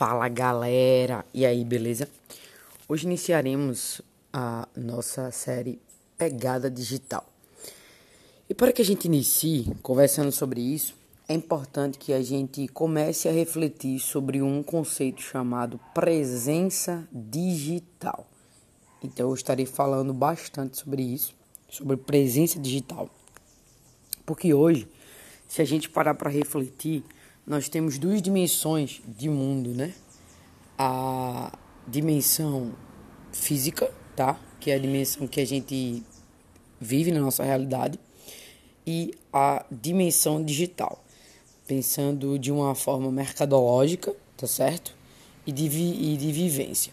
Fala galera! E aí, beleza? Hoje iniciaremos a nossa série Pegada Digital. E para que a gente inicie conversando sobre isso, é importante que a gente comece a refletir sobre um conceito chamado presença digital. Então eu estarei falando bastante sobre isso, sobre presença digital. Porque hoje, se a gente parar para refletir, nós temos duas dimensões de mundo, né? A dimensão física, tá? Que é a dimensão que a gente vive na nossa realidade, e a dimensão digital, pensando de uma forma mercadológica, tá certo? E de, vi e de vivência.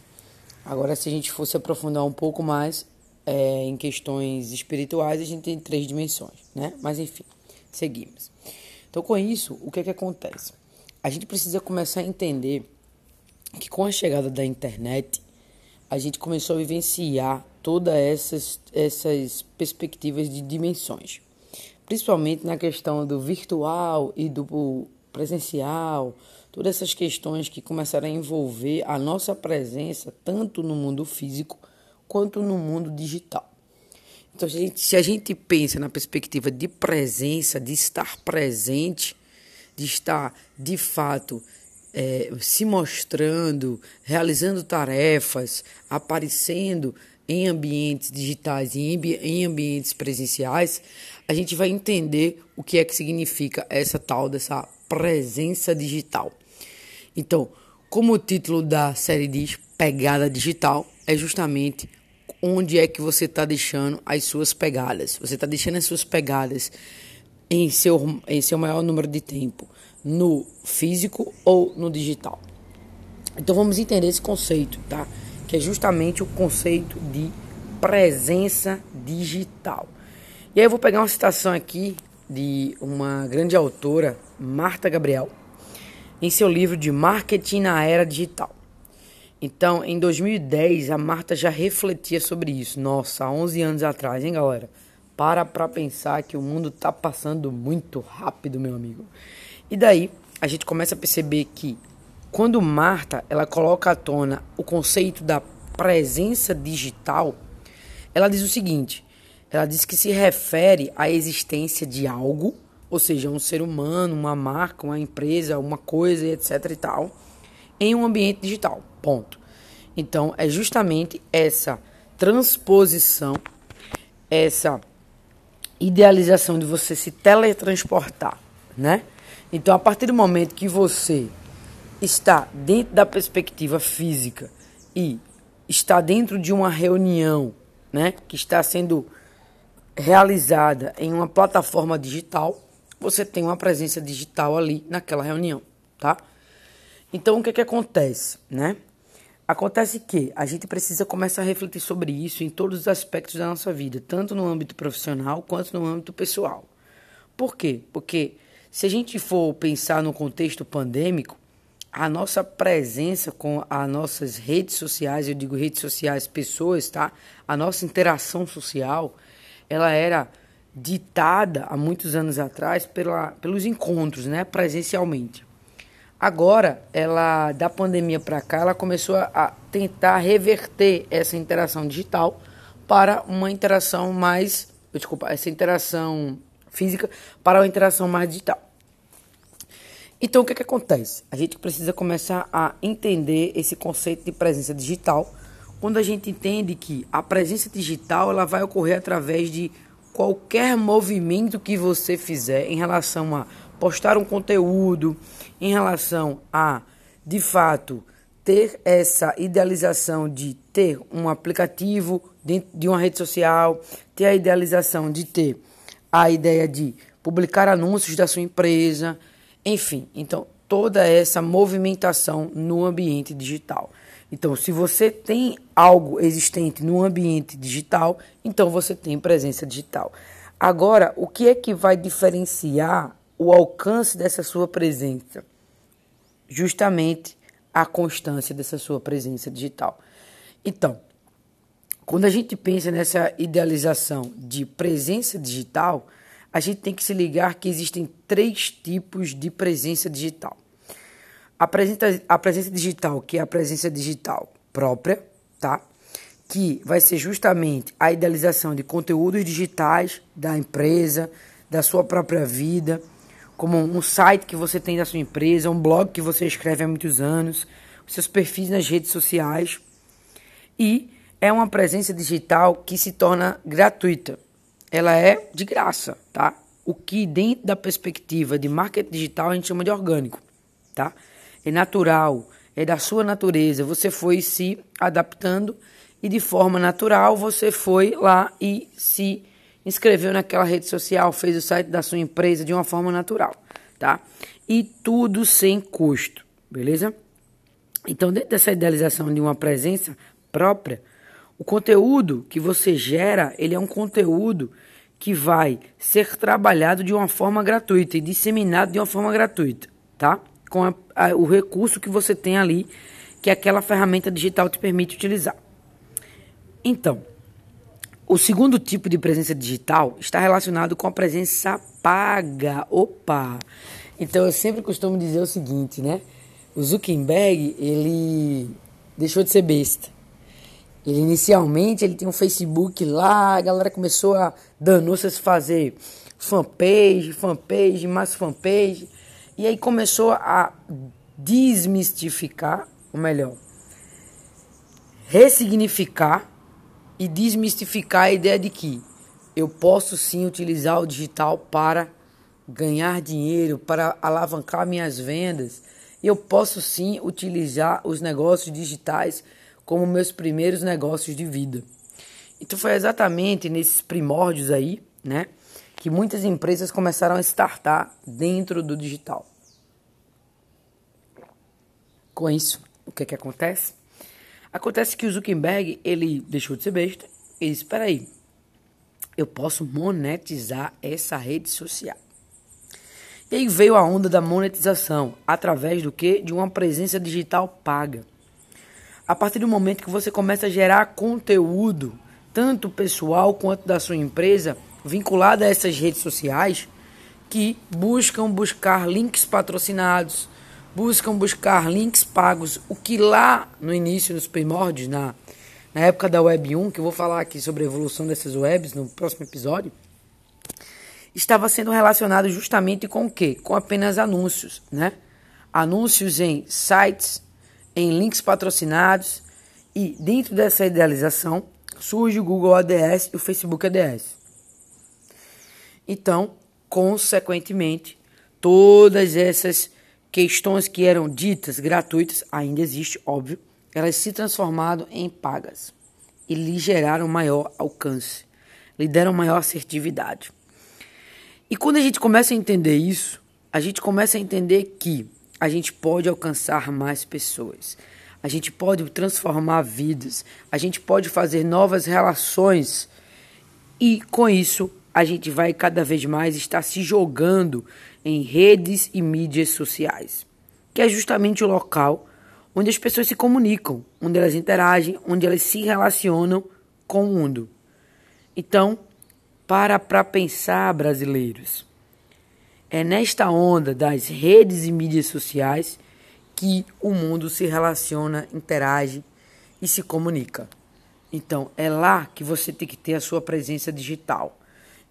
Agora, se a gente fosse aprofundar um pouco mais é, em questões espirituais, a gente tem três dimensões, né? Mas enfim, seguimos. Então, com isso, o que é que acontece? A gente precisa começar a entender que com a chegada da internet, a gente começou a vivenciar todas essas, essas perspectivas de dimensões. Principalmente na questão do virtual e do presencial, todas essas questões que começaram a envolver a nossa presença tanto no mundo físico quanto no mundo digital. Então, se a, gente, se a gente pensa na perspectiva de presença, de estar presente, de estar de fato é, se mostrando, realizando tarefas, aparecendo em ambientes digitais e em, em ambientes presenciais, a gente vai entender o que é que significa essa tal dessa presença digital. Então, como o título da série diz, pegada digital é justamente onde é que você está deixando as suas pegadas. Você está deixando as suas pegadas em seu, em seu maior número de tempo, no físico ou no digital. Então vamos entender esse conceito, tá? Que é justamente o conceito de presença digital. E aí eu vou pegar uma citação aqui de uma grande autora, Marta Gabriel, em seu livro de Marketing na Era Digital. Então, em 2010, a Marta já refletia sobre isso. Nossa, há 11 anos atrás, hein, galera? Para para pensar que o mundo tá passando muito rápido, meu amigo. E daí, a gente começa a perceber que quando Marta, ela coloca à tona o conceito da presença digital, ela diz o seguinte: ela diz que se refere à existência de algo, ou seja, um ser humano, uma marca, uma empresa, uma coisa, etc e tal, em um ambiente digital. Ponto. Então, é justamente essa transposição, essa idealização de você se teletransportar, né? Então, a partir do momento que você está dentro da perspectiva física e está dentro de uma reunião, né, que está sendo realizada em uma plataforma digital, você tem uma presença digital ali naquela reunião, tá? Então, o que que acontece, né? Acontece que a gente precisa começar a refletir sobre isso em todos os aspectos da nossa vida, tanto no âmbito profissional quanto no âmbito pessoal. Por quê? Porque se a gente for pensar no contexto pandêmico, a nossa presença com as nossas redes sociais, eu digo redes sociais, pessoas, tá? A nossa interação social, ela era ditada há muitos anos atrás pela, pelos encontros, né, presencialmente. Agora, ela da pandemia para cá, ela começou a tentar reverter essa interação digital para uma interação mais, desculpa, essa interação física para uma interação mais digital. Então, o que, que acontece? A gente precisa começar a entender esse conceito de presença digital, quando a gente entende que a presença digital ela vai ocorrer através de qualquer movimento que você fizer em relação a postar um conteúdo, em relação a, de fato, ter essa idealização de ter um aplicativo dentro de uma rede social, ter a idealização de ter a ideia de publicar anúncios da sua empresa, enfim, então toda essa movimentação no ambiente digital. Então, se você tem algo existente no ambiente digital, então você tem presença digital. Agora, o que é que vai diferenciar o alcance dessa sua presença? Justamente a constância dessa sua presença digital. Então, quando a gente pensa nessa idealização de presença digital, a gente tem que se ligar que existem três tipos de presença digital. a presença, a presença digital, que é a presença digital própria, tá? Que vai ser justamente a idealização de conteúdos digitais da empresa, da sua própria vida, como um site que você tem da sua empresa, um blog que você escreve há muitos anos, os seus perfis nas redes sociais. E é uma presença digital que se torna gratuita. Ela é de graça, tá? O que dentro da perspectiva de marketing digital a gente chama de orgânico, tá? É natural, é da sua natureza. Você foi se adaptando e de forma natural você foi lá e se inscreveu naquela rede social, fez o site da sua empresa de uma forma natural, tá? E tudo sem custo, beleza? Então, dentro dessa idealização de uma presença própria, o conteúdo que você gera, ele é um conteúdo que vai ser trabalhado de uma forma gratuita e disseminado de uma forma gratuita, tá? Com a, a, o recurso que você tem ali, que aquela ferramenta digital te permite utilizar. Então, o segundo tipo de presença digital está relacionado com a presença paga. Opa! Então eu sempre costumo dizer o seguinte, né? O Zuckerberg, ele deixou de ser besta. Ele inicialmente ele tinha um Facebook lá, a galera começou a danou-se fazer fanpage, fanpage, mais fanpage. E aí começou a desmistificar, ou melhor, ressignificar e desmistificar a ideia de que eu posso sim utilizar o digital para ganhar dinheiro, para alavancar minhas vendas. Eu posso sim utilizar os negócios digitais como meus primeiros negócios de vida. Então foi exatamente nesses primórdios aí, né, que muitas empresas começaram a startar dentro do digital. Com isso, o que é que acontece? Acontece que o Zuckerberg, ele deixou de ser besta e disse, espera aí, eu posso monetizar essa rede social. E aí veio a onda da monetização, através do que? De uma presença digital paga. A partir do momento que você começa a gerar conteúdo, tanto pessoal quanto da sua empresa, vinculado a essas redes sociais, que buscam buscar links patrocinados, buscam buscar links pagos, o que lá no início, nos primórdios, na, na época da Web 1, que eu vou falar aqui sobre a evolução dessas webs no próximo episódio, estava sendo relacionado justamente com o quê? Com apenas anúncios, né? Anúncios em sites, em links patrocinados e dentro dessa idealização surge o Google ADS e o Facebook ADS. Então, consequentemente, todas essas questões que eram ditas gratuitas, ainda existe, óbvio, elas se transformaram em pagas e lhe geraram maior alcance, lhe deram maior assertividade. E quando a gente começa a entender isso, a gente começa a entender que a gente pode alcançar mais pessoas, a gente pode transformar vidas, a gente pode fazer novas relações e com isso a gente vai cada vez mais estar se jogando em redes e mídias sociais, que é justamente o local onde as pessoas se comunicam, onde elas interagem, onde elas se relacionam com o mundo. Então, para para pensar, brasileiros. É nesta onda das redes e mídias sociais que o mundo se relaciona, interage e se comunica. Então, é lá que você tem que ter a sua presença digital.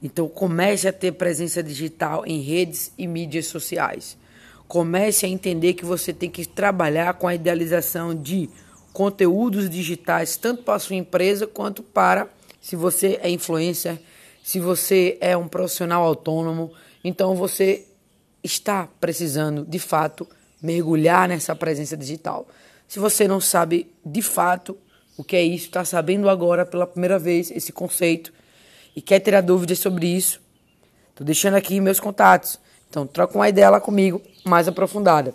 Então comece a ter presença digital em redes e mídias sociais. Comece a entender que você tem que trabalhar com a idealização de conteúdos digitais, tanto para a sua empresa quanto para se você é influencer, se você é um profissional autônomo. Então você está precisando, de fato, mergulhar nessa presença digital. Se você não sabe de fato o que é isso, está sabendo agora pela primeira vez esse conceito e quer tirar dúvidas sobre isso, tô deixando aqui meus contatos. Então, troca uma ideia lá comigo, mais aprofundada.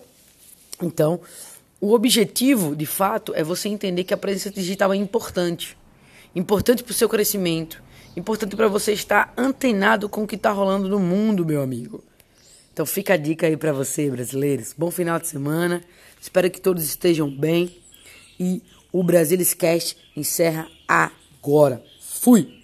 Então, o objetivo, de fato, é você entender que a presença digital é importante. Importante para o seu crescimento. Importante para você estar antenado com o que está rolando no mundo, meu amigo. Então fica a dica aí para você, brasileiros. Bom final de semana. Espero que todos estejam bem. E o Brasilis Cast encerra agora. Fui!